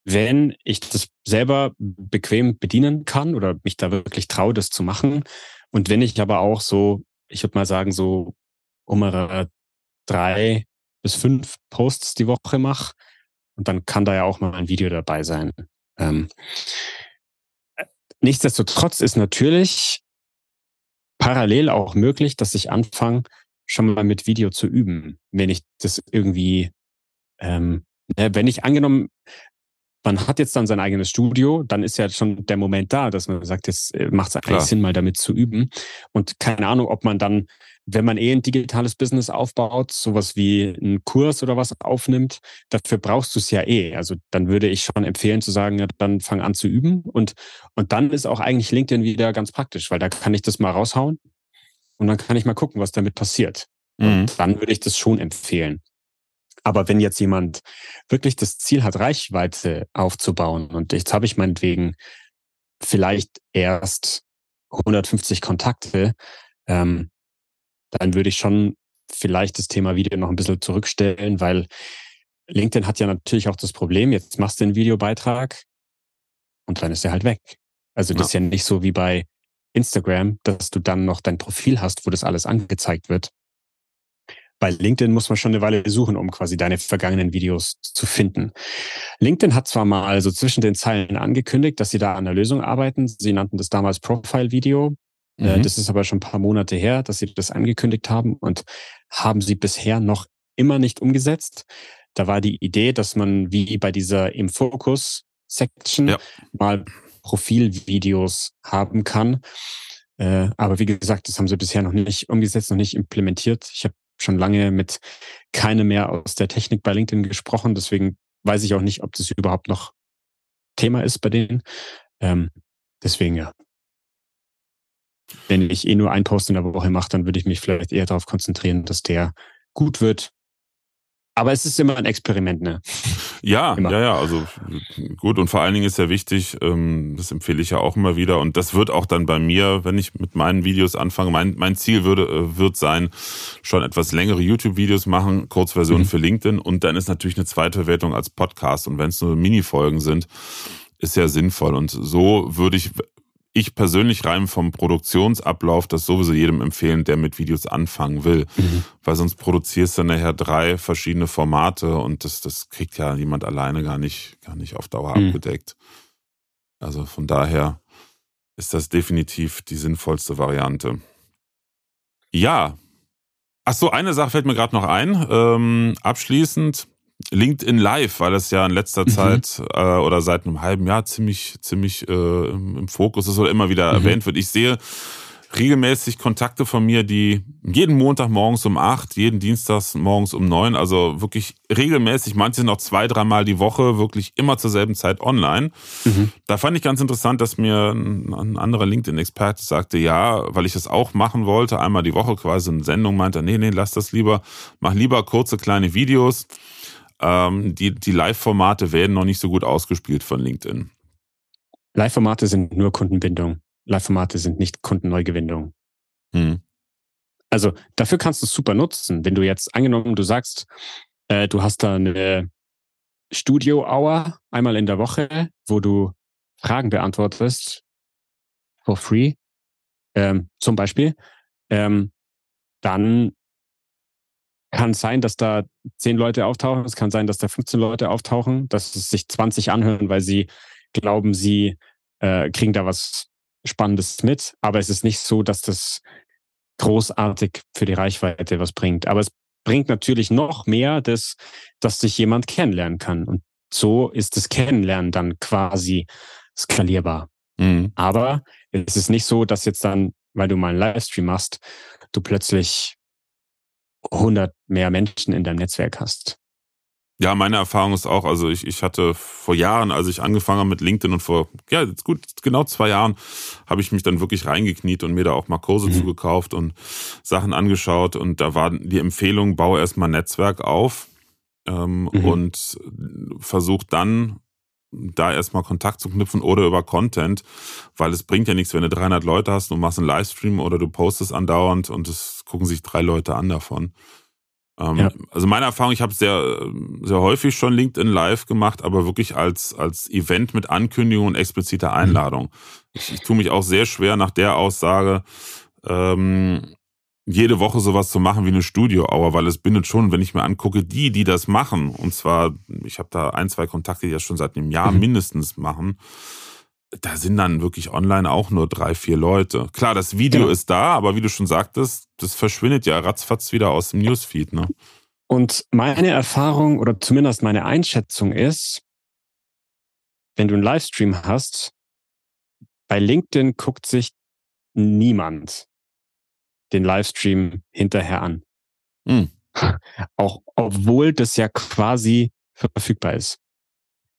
wenn ich das selber bequem bedienen kann oder mich da wirklich traue, das zu machen. Und wenn ich aber auch so ich würde mal sagen, so um drei bis fünf Posts die Woche mache. Und dann kann da ja auch mal ein Video dabei sein. Ähm, nichtsdestotrotz ist natürlich parallel auch möglich, dass ich anfange, schon mal mit Video zu üben, wenn ich das irgendwie, ähm, ne, wenn ich angenommen, man hat jetzt dann sein eigenes Studio, dann ist ja schon der Moment da, dass man sagt, jetzt äh, macht es eigentlich Sinn, mal damit zu üben. Und keine Ahnung, ob man dann, wenn man eh ein digitales Business aufbaut, sowas wie einen Kurs oder was aufnimmt, dafür brauchst du es ja eh. Also dann würde ich schon empfehlen zu sagen, ja, dann fang an zu üben. Und, und dann ist auch eigentlich LinkedIn wieder ganz praktisch, weil da kann ich das mal raushauen und dann kann ich mal gucken, was damit passiert. Mhm. Und dann würde ich das schon empfehlen. Aber wenn jetzt jemand wirklich das Ziel hat, Reichweite aufzubauen und jetzt habe ich meinetwegen vielleicht erst 150 Kontakte, ähm, dann würde ich schon vielleicht das Thema Video noch ein bisschen zurückstellen, weil LinkedIn hat ja natürlich auch das Problem, jetzt machst du einen Videobeitrag und dann ist er halt weg. Also das ja. ist ja nicht so wie bei Instagram, dass du dann noch dein Profil hast, wo das alles angezeigt wird. Bei LinkedIn muss man schon eine Weile suchen, um quasi deine vergangenen Videos zu finden. LinkedIn hat zwar mal so zwischen den Zeilen angekündigt, dass sie da an der Lösung arbeiten. Sie nannten das damals Profile-Video. Äh, mhm. Das ist aber schon ein paar Monate her, dass sie das angekündigt haben und haben sie bisher noch immer nicht umgesetzt. Da war die Idee, dass man wie bei dieser im Fokus Section ja. mal Profilvideos haben kann. Äh, aber wie gesagt, das haben sie bisher noch nicht umgesetzt, noch nicht implementiert. Ich habe schon lange mit keinem mehr aus der Technik bei LinkedIn gesprochen, deswegen weiß ich auch nicht, ob das überhaupt noch Thema ist bei denen. Ähm, deswegen ja. Wenn ich eh nur ein Post in der Woche mache, dann würde ich mich vielleicht eher darauf konzentrieren, dass der gut wird aber es ist immer ein Experiment, ne? Ja, immer. ja, ja, also gut und vor allen Dingen ist ja wichtig, ähm, das empfehle ich ja auch immer wieder und das wird auch dann bei mir, wenn ich mit meinen Videos anfange, mein, mein Ziel würde, äh, wird sein, schon etwas längere YouTube-Videos machen, Kurzversion mhm. für LinkedIn und dann ist natürlich eine zweite Wertung als Podcast und wenn es nur Mini-Folgen sind, ist ja sinnvoll und so würde ich ich persönlich rein vom Produktionsablauf das sowieso jedem empfehlen, der mit Videos anfangen will. Mhm. Weil sonst produzierst du nachher drei verschiedene Formate und das, das kriegt ja jemand alleine gar nicht, gar nicht auf Dauer mhm. abgedeckt. Also von daher ist das definitiv die sinnvollste Variante. Ja. Ach so, eine Sache fällt mir gerade noch ein. Ähm, abschließend LinkedIn Live, weil es ja in letzter mhm. Zeit äh, oder seit einem halben Jahr ziemlich, ziemlich äh, im, Fokus ist oder immer wieder mhm. erwähnt wird. Ich sehe regelmäßig Kontakte von mir, die jeden Montag morgens um acht, jeden Dienstag morgens um neun, also wirklich regelmäßig, manche noch zwei, dreimal die Woche, wirklich immer zur selben Zeit online. Mhm. Da fand ich ganz interessant, dass mir ein, ein anderer LinkedIn-Experte sagte, ja, weil ich das auch machen wollte, einmal die Woche quasi eine Sendung, meinte, nee, nee, lass das lieber, mach lieber kurze kleine Videos ähm, die, die Live-Formate werden noch nicht so gut ausgespielt von LinkedIn. Live-Formate sind nur Kundenbindung. Live-Formate sind nicht Kundenneugewindung. Hm. Also dafür kannst du es super nutzen. Wenn du jetzt angenommen, du sagst, äh, du hast da eine Studio-Hour einmal in der Woche, wo du Fragen beantwortest for free, ähm, zum Beispiel, ähm, dann kann sein, dass da zehn Leute auftauchen, es kann sein, dass da 15 Leute auftauchen, dass es sich 20 anhören, weil sie glauben, sie äh, kriegen da was Spannendes mit. Aber es ist nicht so, dass das großartig für die Reichweite was bringt. Aber es bringt natürlich noch mehr, dass, dass sich jemand kennenlernen kann. Und so ist das Kennenlernen dann quasi skalierbar. Mhm. Aber es ist nicht so, dass jetzt dann, weil du mal einen Livestream machst, du plötzlich 100 mehr Menschen in deinem Netzwerk hast. Ja, meine Erfahrung ist auch, also ich, ich hatte vor Jahren, als ich angefangen habe mit LinkedIn und vor, ja, jetzt gut, genau zwei Jahren, habe ich mich dann wirklich reingekniet und mir da auch mal Kurse mhm. zugekauft und Sachen angeschaut und da war die Empfehlung, baue erstmal Netzwerk auf ähm, mhm. und versuch dann da erstmal Kontakt zu knüpfen oder über Content, weil es bringt ja nichts, wenn du 300 Leute hast und machst einen Livestream oder du postest andauernd und es gucken sich drei Leute an davon. Ähm, ja. Also meine Erfahrung, ich habe sehr, sehr häufig schon LinkedIn Live gemacht, aber wirklich als, als Event mit Ankündigung und expliziter mhm. Einladung. Ich, ich tue mich auch sehr schwer nach der Aussage, ähm, jede Woche sowas zu machen wie eine Studio-Hour, weil es bindet schon, wenn ich mir angucke, die, die das machen, und zwar, ich habe da ein, zwei Kontakte, die das schon seit einem Jahr mhm. mindestens machen, da sind dann wirklich online auch nur drei, vier Leute. Klar, das Video genau. ist da, aber wie du schon sagtest, das verschwindet ja ratzfatz wieder aus dem Newsfeed. Ne? Und meine Erfahrung oder zumindest meine Einschätzung ist, wenn du einen Livestream hast, bei LinkedIn guckt sich niemand den Livestream hinterher an. Mhm. *laughs* Auch obwohl das ja quasi verfügbar ist.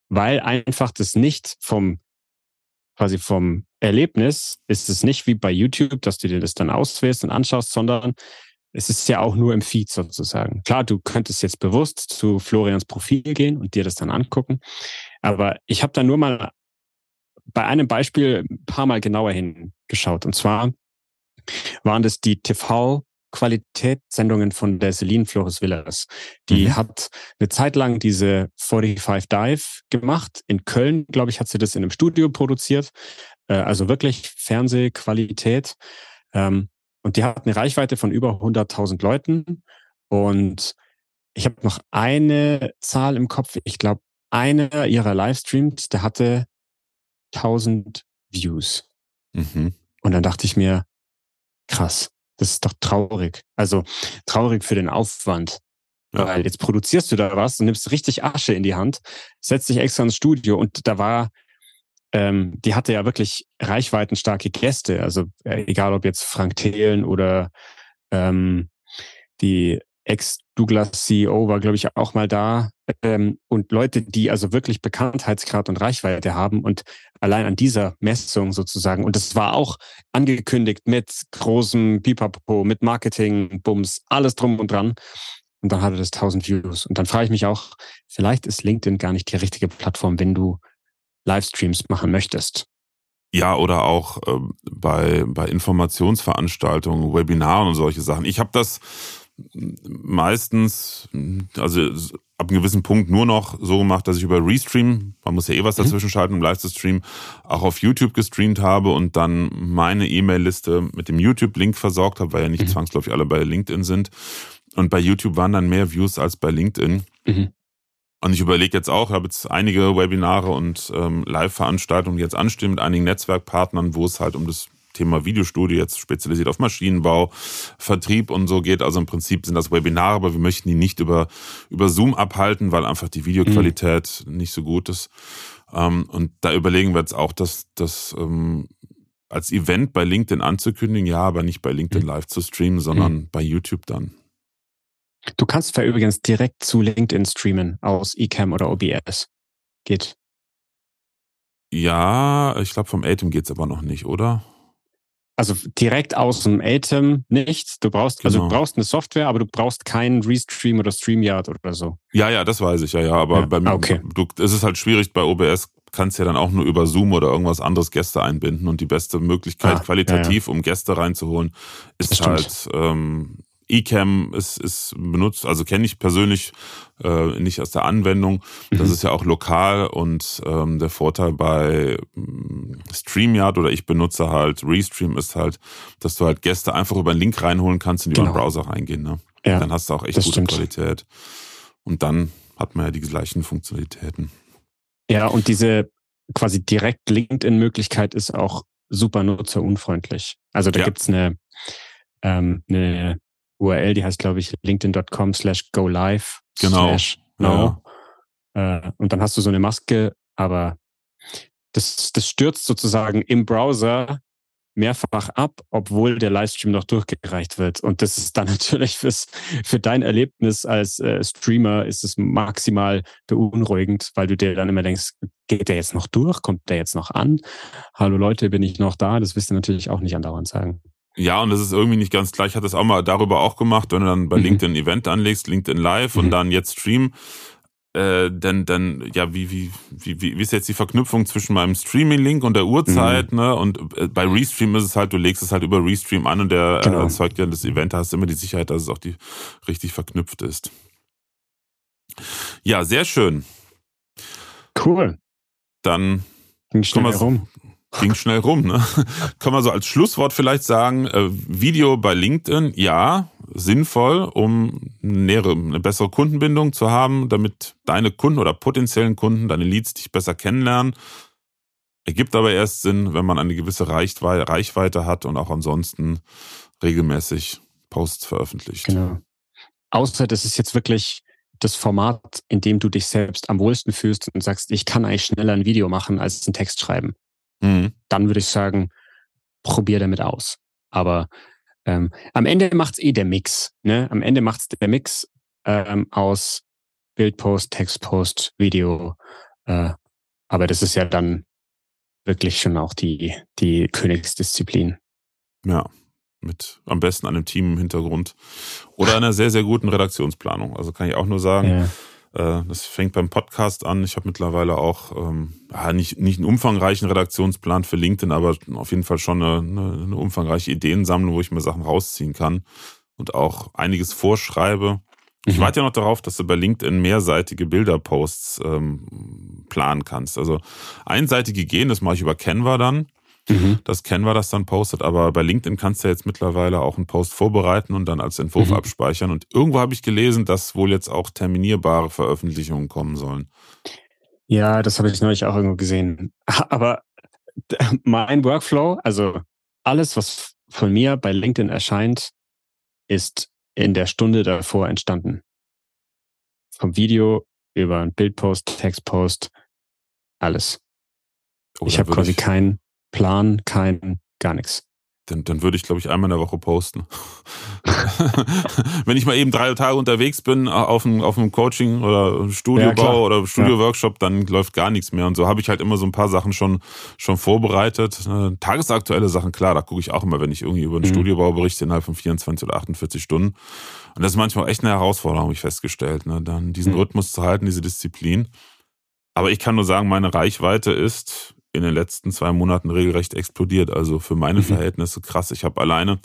Weil einfach das nicht vom, quasi vom Erlebnis ist es nicht wie bei YouTube, dass du dir das dann auswählst und anschaust, sondern es ist ja auch nur im Feed sozusagen. Klar, du könntest jetzt bewusst zu Florians Profil gehen und dir das dann angucken. Aber ich habe da nur mal bei einem Beispiel ein paar Mal genauer hingeschaut. Und zwar waren das die TV-Qualitätssendungen von der Celine Flores Villas. Die mhm. hat eine Zeit lang diese 45 Dive gemacht. In Köln, glaube ich, hat sie das in einem Studio produziert. Äh, also wirklich Fernsehqualität. Ähm, und die hat eine Reichweite von über 100.000 Leuten. Und ich habe noch eine Zahl im Kopf. Ich glaube, einer ihrer Livestreams, der hatte 1000 Views. Mhm. Und dann dachte ich mir, krass, das ist doch traurig. Also traurig für den Aufwand. Ja. Weil jetzt produzierst du da was und nimmst richtig Asche in die Hand, setzt dich extra ins Studio und da war, ähm, die hatte ja wirklich reichweitenstarke Gäste. Also äh, egal ob jetzt Frank Thelen oder ähm, die Ex-Douglas-CEO war, glaube ich, auch mal da. Ähm, und Leute, die also wirklich Bekanntheitsgrad und Reichweite haben und allein an dieser Messung sozusagen, und das war auch angekündigt mit großem Pipapo, mit Marketing, Bums, alles drum und dran. Und dann hatte das 1000 Views. Und dann frage ich mich auch, vielleicht ist LinkedIn gar nicht die richtige Plattform, wenn du Livestreams machen möchtest. Ja, oder auch äh, bei, bei Informationsveranstaltungen, Webinaren und solche Sachen. Ich habe das meistens, also ab einem gewissen Punkt nur noch so gemacht, dass ich über Restream, man muss ja eh was mhm. dazwischen schalten, um live zu streamen, auch auf YouTube gestreamt habe und dann meine E-Mail-Liste mit dem YouTube-Link versorgt habe, weil ja nicht mhm. zwangsläufig alle bei LinkedIn sind. Und bei YouTube waren dann mehr Views als bei LinkedIn. Mhm. Und ich überlege jetzt auch, ich habe jetzt einige Webinare und ähm, Live-Veranstaltungen, die jetzt anstehen mit einigen Netzwerkpartnern, wo es halt um das Thema Videostudio jetzt spezialisiert auf Maschinenbau, Vertrieb und so geht. Also im Prinzip sind das Webinare, aber wir möchten die nicht über, über Zoom abhalten, weil einfach die Videoqualität mhm. nicht so gut ist. Ähm, und da überlegen wir jetzt auch, dass das ähm, als Event bei LinkedIn anzukündigen, ja, aber nicht bei LinkedIn mhm. live zu streamen, sondern mhm. bei YouTube dann. Du kannst zwar übrigens direkt zu LinkedIn streamen aus eCam oder OBS. Geht. Ja, ich glaube vom Atem geht's aber noch nicht, oder? Also direkt aus dem Atem nicht. Du brauchst, genau. also du genau. brauchst eine Software, aber du brauchst keinen Restream oder StreamYard oder so. Ja, ja, das weiß ich, ja, ja. Aber ja. bei mir, okay. du, es ist halt schwierig bei OBS kannst ja dann auch nur über Zoom oder irgendwas anderes Gäste einbinden und die beste Möglichkeit ah, qualitativ, ja, ja. um Gäste reinzuholen, ist halt ähm, eCam ist, ist benutzt, also kenne ich persönlich äh, nicht aus der Anwendung. Das mhm. ist ja auch lokal und ähm, der Vorteil bei ähm, StreamYard oder ich benutze halt Restream ist halt, dass du halt Gäste einfach über einen Link reinholen kannst und die genau. über den Browser reingehen. Ne? Ja, dann hast du auch echt gute stimmt. Qualität. Und dann hat man ja die gleichen Funktionalitäten. Ja, und diese quasi direkt LinkedIn-Möglichkeit ist auch super nutzerunfreundlich. Also da ja. gibt's eine, ähm, eine URL, die heißt, glaube ich, linkedin.com slash go live. Genau. Slash no. Ja. Äh, und dann hast du so eine Maske, aber das, das stürzt sozusagen im Browser mehrfach ab, obwohl der Livestream noch durchgereicht wird. Und das ist dann *laughs* natürlich fürs, für dein Erlebnis als äh, Streamer ist es maximal beunruhigend, weil du dir dann immer denkst, geht der jetzt noch durch? Kommt der jetzt noch an? Hallo Leute, bin ich noch da? Das wirst du natürlich auch nicht andauernd sagen. Ja, und das ist irgendwie nicht ganz gleich. Ich hatte das auch mal darüber auch gemacht, wenn du dann bei mhm. LinkedIn ein Event anlegst, LinkedIn Live mhm. und dann jetzt Stream, äh, dann, dann, ja, wie, wie, wie, wie ist jetzt die Verknüpfung zwischen meinem Streaming-Link und der Uhrzeit, mhm. ne? Und äh, bei Restream ist es halt, du legst es halt über Restream an und der äh, genau. erzeugt ja das Event, da hast du immer die Sicherheit, dass es auch die richtig verknüpft ist. Ja, sehr schön. Cool. Dann Ging schnell herum. Ging schnell rum. Ne? *laughs* Kann man so als Schlusswort vielleicht sagen, äh, Video bei LinkedIn, ja, sinnvoll, um nähere, eine bessere Kundenbindung zu haben, damit deine Kunden oder potenziellen Kunden, deine Leads dich besser kennenlernen. Ergibt aber erst Sinn, wenn man eine gewisse Reichweite hat und auch ansonsten regelmäßig Posts veröffentlicht. Genau. Außer das ist jetzt wirklich das Format, in dem du dich selbst am wohlsten fühlst und sagst, ich kann eigentlich schneller ein Video machen als einen Text schreiben. Mhm. Dann würde ich sagen, probier damit aus. Aber ähm, am Ende macht's eh der Mix. Ne? Am Ende macht's der Mix ähm, aus Bildpost, Textpost, Video. Äh, aber das ist ja dann wirklich schon auch die, die Königsdisziplin. Ja, mit am besten einem Team im Hintergrund oder einer sehr, sehr guten Redaktionsplanung. Also kann ich auch nur sagen, ja. Äh, das fängt beim Podcast an. Ich habe mittlerweile auch ähm, nicht, nicht einen umfangreichen Redaktionsplan für LinkedIn, aber auf jeden Fall schon eine, eine, eine umfangreiche Ideensammlung, wo ich mir Sachen rausziehen kann und auch einiges vorschreibe. Ich mhm. warte ja noch darauf, dass du bei LinkedIn mehrseitige Bilderposts ähm, planen kannst. Also einseitige gehen, das mache ich über Canva dann. Mhm. Das Canva das dann postet, aber bei LinkedIn kannst du ja jetzt mittlerweile auch einen Post vorbereiten und dann als Entwurf mhm. abspeichern. Und irgendwo habe ich gelesen, dass wohl jetzt auch terminierbare Veröffentlichungen kommen sollen. Ja, das habe ich neulich auch irgendwo gesehen. *laughs* Aber mein Workflow, also alles, was von mir bei LinkedIn erscheint, ist in der Stunde davor entstanden. Vom Video über ein Bildpost, Textpost, alles. Oh, ich habe quasi ich... keinen Plan, kein, gar nichts. Dann, dann würde ich, glaube ich, einmal in der Woche posten. *laughs* Wenn ich mal eben drei Tage unterwegs bin auf einem, auf einem Coaching oder Studiobau ja, oder Studioworkshop, ja. dann läuft gar nichts mehr. Und so habe ich halt immer so ein paar Sachen schon, schon vorbereitet. Äh, tagesaktuelle Sachen, klar, da gucke ich auch immer, wenn ich irgendwie über einen mhm. Studiobau berichte, innerhalb von 24 oder 48 Stunden. Und das ist manchmal echt eine Herausforderung, habe ich festgestellt, ne? dann diesen mhm. Rhythmus zu halten, diese Disziplin. Aber ich kann nur sagen, meine Reichweite ist in den letzten zwei Monaten regelrecht explodiert. Also für meine mhm. Verhältnisse krass. Ich habe alleine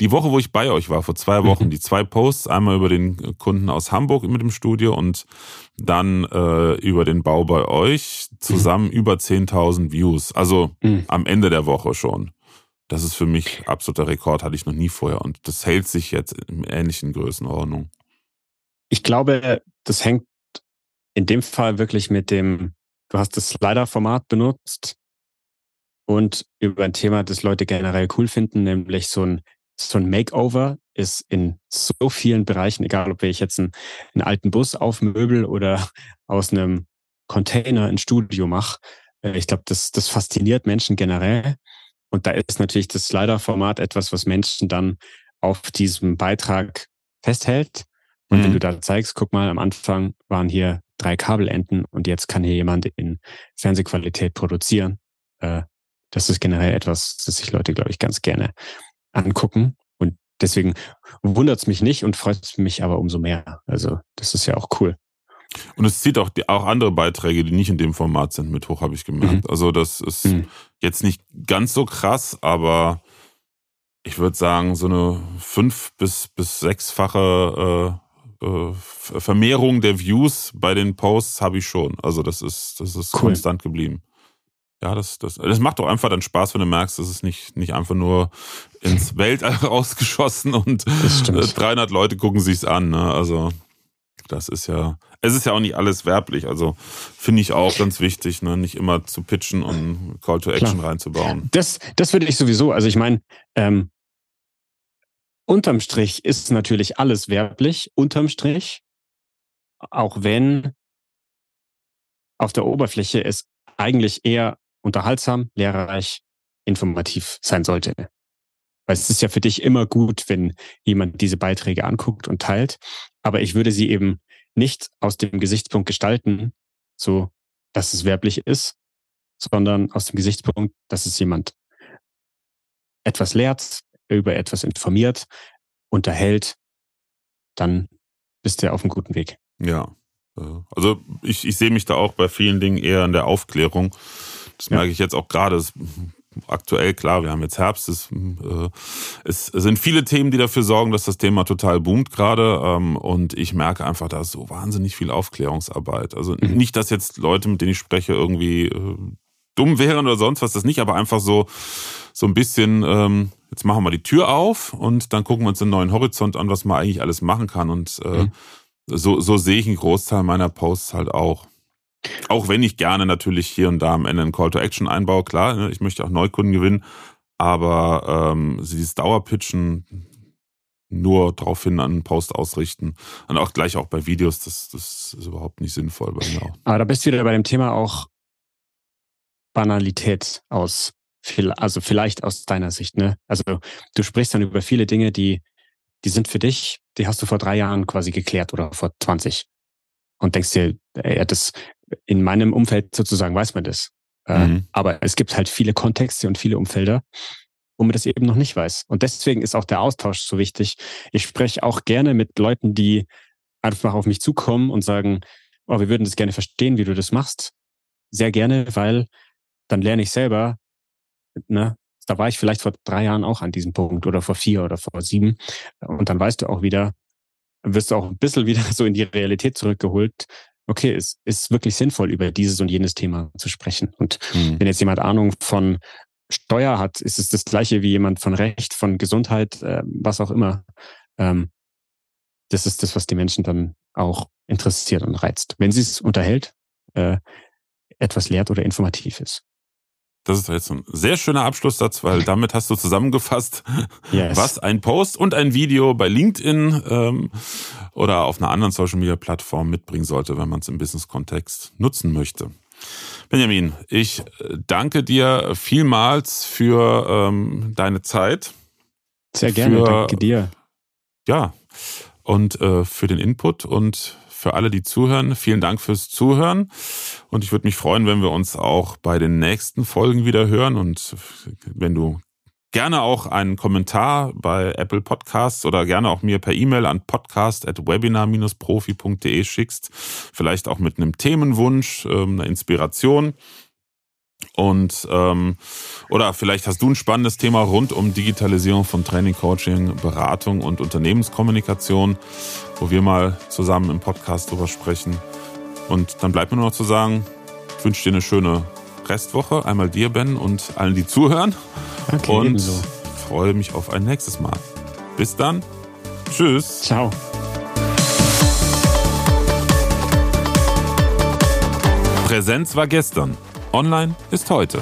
die Woche, wo ich bei euch war, vor zwei Wochen, mhm. die zwei Posts, einmal über den Kunden aus Hamburg mit dem Studio und dann äh, über den Bau bei euch, zusammen mhm. über 10.000 Views. Also am Ende der Woche schon. Das ist für mich absoluter Rekord, hatte ich noch nie vorher. Und das hält sich jetzt in ähnlichen Größenordnung. Ich glaube, das hängt in dem Fall wirklich mit dem Du hast das Slider-Format benutzt und über ein Thema, das Leute generell cool finden, nämlich so ein, so ein Makeover ist in so vielen Bereichen, egal ob ich jetzt einen, einen alten Bus aufmöbel oder *laughs* aus einem Container ein Studio mache. Äh, ich glaube, das, das fasziniert Menschen generell. Und da ist natürlich das Slider-Format etwas, was Menschen dann auf diesem Beitrag festhält. Und mhm. wenn du da zeigst, guck mal, am Anfang waren hier drei Kabelenden und jetzt kann hier jemand in Fernsehqualität produzieren. Äh, das ist generell etwas, das sich Leute, glaube ich, ganz gerne angucken. Und deswegen wundert es mich nicht und freut es mich aber umso mehr. Also das ist ja auch cool. Und es zieht auch, die, auch andere Beiträge, die nicht in dem Format sind, mit hoch, habe ich gemerkt. Mhm. Also das ist mhm. jetzt nicht ganz so krass, aber ich würde sagen, so eine fünf- bis, bis sechsfache äh, äh, Vermehrung der Views bei den Posts habe ich schon. Also das ist, das ist cool. konstant geblieben. Ja, das, das, das macht doch einfach dann Spaß, wenn du merkst, das ist nicht, nicht einfach nur ins *laughs* Weltall rausgeschossen und 300 Leute gucken sich's an. Ne? Also das ist ja, es ist ja auch nicht alles werblich. Also finde ich auch ganz wichtig, ne? nicht immer zu pitchen und Call to Action Klar. reinzubauen. Das, das würde ich sowieso. Also ich meine, ähm, Unterm Strich ist natürlich alles werblich, unterm Strich, auch wenn auf der Oberfläche es eigentlich eher unterhaltsam, lehrreich, informativ sein sollte. Weil es ist ja für dich immer gut, wenn jemand diese Beiträge anguckt und teilt. Aber ich würde sie eben nicht aus dem Gesichtspunkt gestalten, so dass es werblich ist, sondern aus dem Gesichtspunkt, dass es jemand etwas lehrt, über etwas informiert, unterhält, dann bist du auf einem guten Weg. Ja. Also ich, ich sehe mich da auch bei vielen Dingen eher in der Aufklärung. Das ja. merke ich jetzt auch gerade. Aktuell, klar, wir haben jetzt Herbst. Es, äh, es sind viele Themen, die dafür sorgen, dass das Thema total boomt gerade. Ähm, und ich merke einfach, da ist so wahnsinnig viel Aufklärungsarbeit. Also mhm. nicht, dass jetzt Leute, mit denen ich spreche, irgendwie äh, dumm wären oder sonst was, das nicht, aber einfach so, so ein bisschen, ähm, jetzt machen wir die Tür auf und dann gucken wir uns einen neuen Horizont an, was man eigentlich alles machen kann. Und äh, mhm. so, so sehe ich einen Großteil meiner Posts halt auch. Auch wenn ich gerne natürlich hier und da am Ende einen Call to Action einbaue, klar, ne, ich möchte auch Neukunden gewinnen, aber ähm, dieses Dauerpitchen nur daraufhin an einen Post ausrichten und auch gleich auch bei Videos, das, das ist überhaupt nicht sinnvoll bei mir auch. Aber da bist du wieder bei dem Thema auch Banalität aus, also vielleicht aus deiner Sicht, ne? Also du sprichst dann über viele Dinge, die, die sind für dich, die hast du vor drei Jahren quasi geklärt oder vor 20 und denkst dir, ey, das in meinem Umfeld sozusagen weiß man das. Äh, mhm. Aber es gibt halt viele Kontexte und viele Umfelder, wo man das eben noch nicht weiß. Und deswegen ist auch der Austausch so wichtig. Ich spreche auch gerne mit Leuten, die einfach auf mich zukommen und sagen, oh, wir würden das gerne verstehen, wie du das machst. Sehr gerne, weil dann lerne ich selber, ne, da war ich vielleicht vor drei Jahren auch an diesem Punkt oder vor vier oder vor sieben. Und dann weißt du auch wieder, wirst du auch ein bisschen wieder *laughs* so in die Realität zurückgeholt. Okay, es ist wirklich sinnvoll, über dieses und jenes Thema zu sprechen. Und mhm. wenn jetzt jemand Ahnung von Steuer hat, ist es das gleiche wie jemand von Recht, von Gesundheit, äh, was auch immer. Ähm, das ist das, was die Menschen dann auch interessiert und reizt. Wenn sie es unterhält, äh, etwas lehrt oder informativ ist. Das ist jetzt ein sehr schöner Abschlusssatz, weil *laughs* damit hast du zusammengefasst, yes. was ein Post und ein Video bei LinkedIn ähm, oder auf einer anderen Social Media Plattform mitbringen sollte, wenn man es im Business-Kontext nutzen möchte. Benjamin, ich äh, danke dir vielmals für ähm, deine Zeit. Sehr gerne, für, danke dir. Ja, und äh, für den Input und für alle, die zuhören. Vielen Dank fürs Zuhören. Und ich würde mich freuen, wenn wir uns auch bei den nächsten Folgen wieder hören. Und wenn du gerne auch einen Kommentar bei Apple Podcasts oder gerne auch mir per E-Mail an podcast.webinar-profi.de schickst, vielleicht auch mit einem Themenwunsch, ähm, einer Inspiration. Und ähm, oder vielleicht hast du ein spannendes Thema rund um Digitalisierung von Training, Coaching, Beratung und Unternehmenskommunikation, wo wir mal zusammen im Podcast drüber sprechen. Und dann bleibt mir nur noch zu sagen, ich wünsche dir eine schöne Restwoche. Einmal dir, Ben, und allen, die zuhören. Okay, und ebenso. freue mich auf ein nächstes Mal. Bis dann. Tschüss. Ciao. Präsenz war gestern. Online ist heute.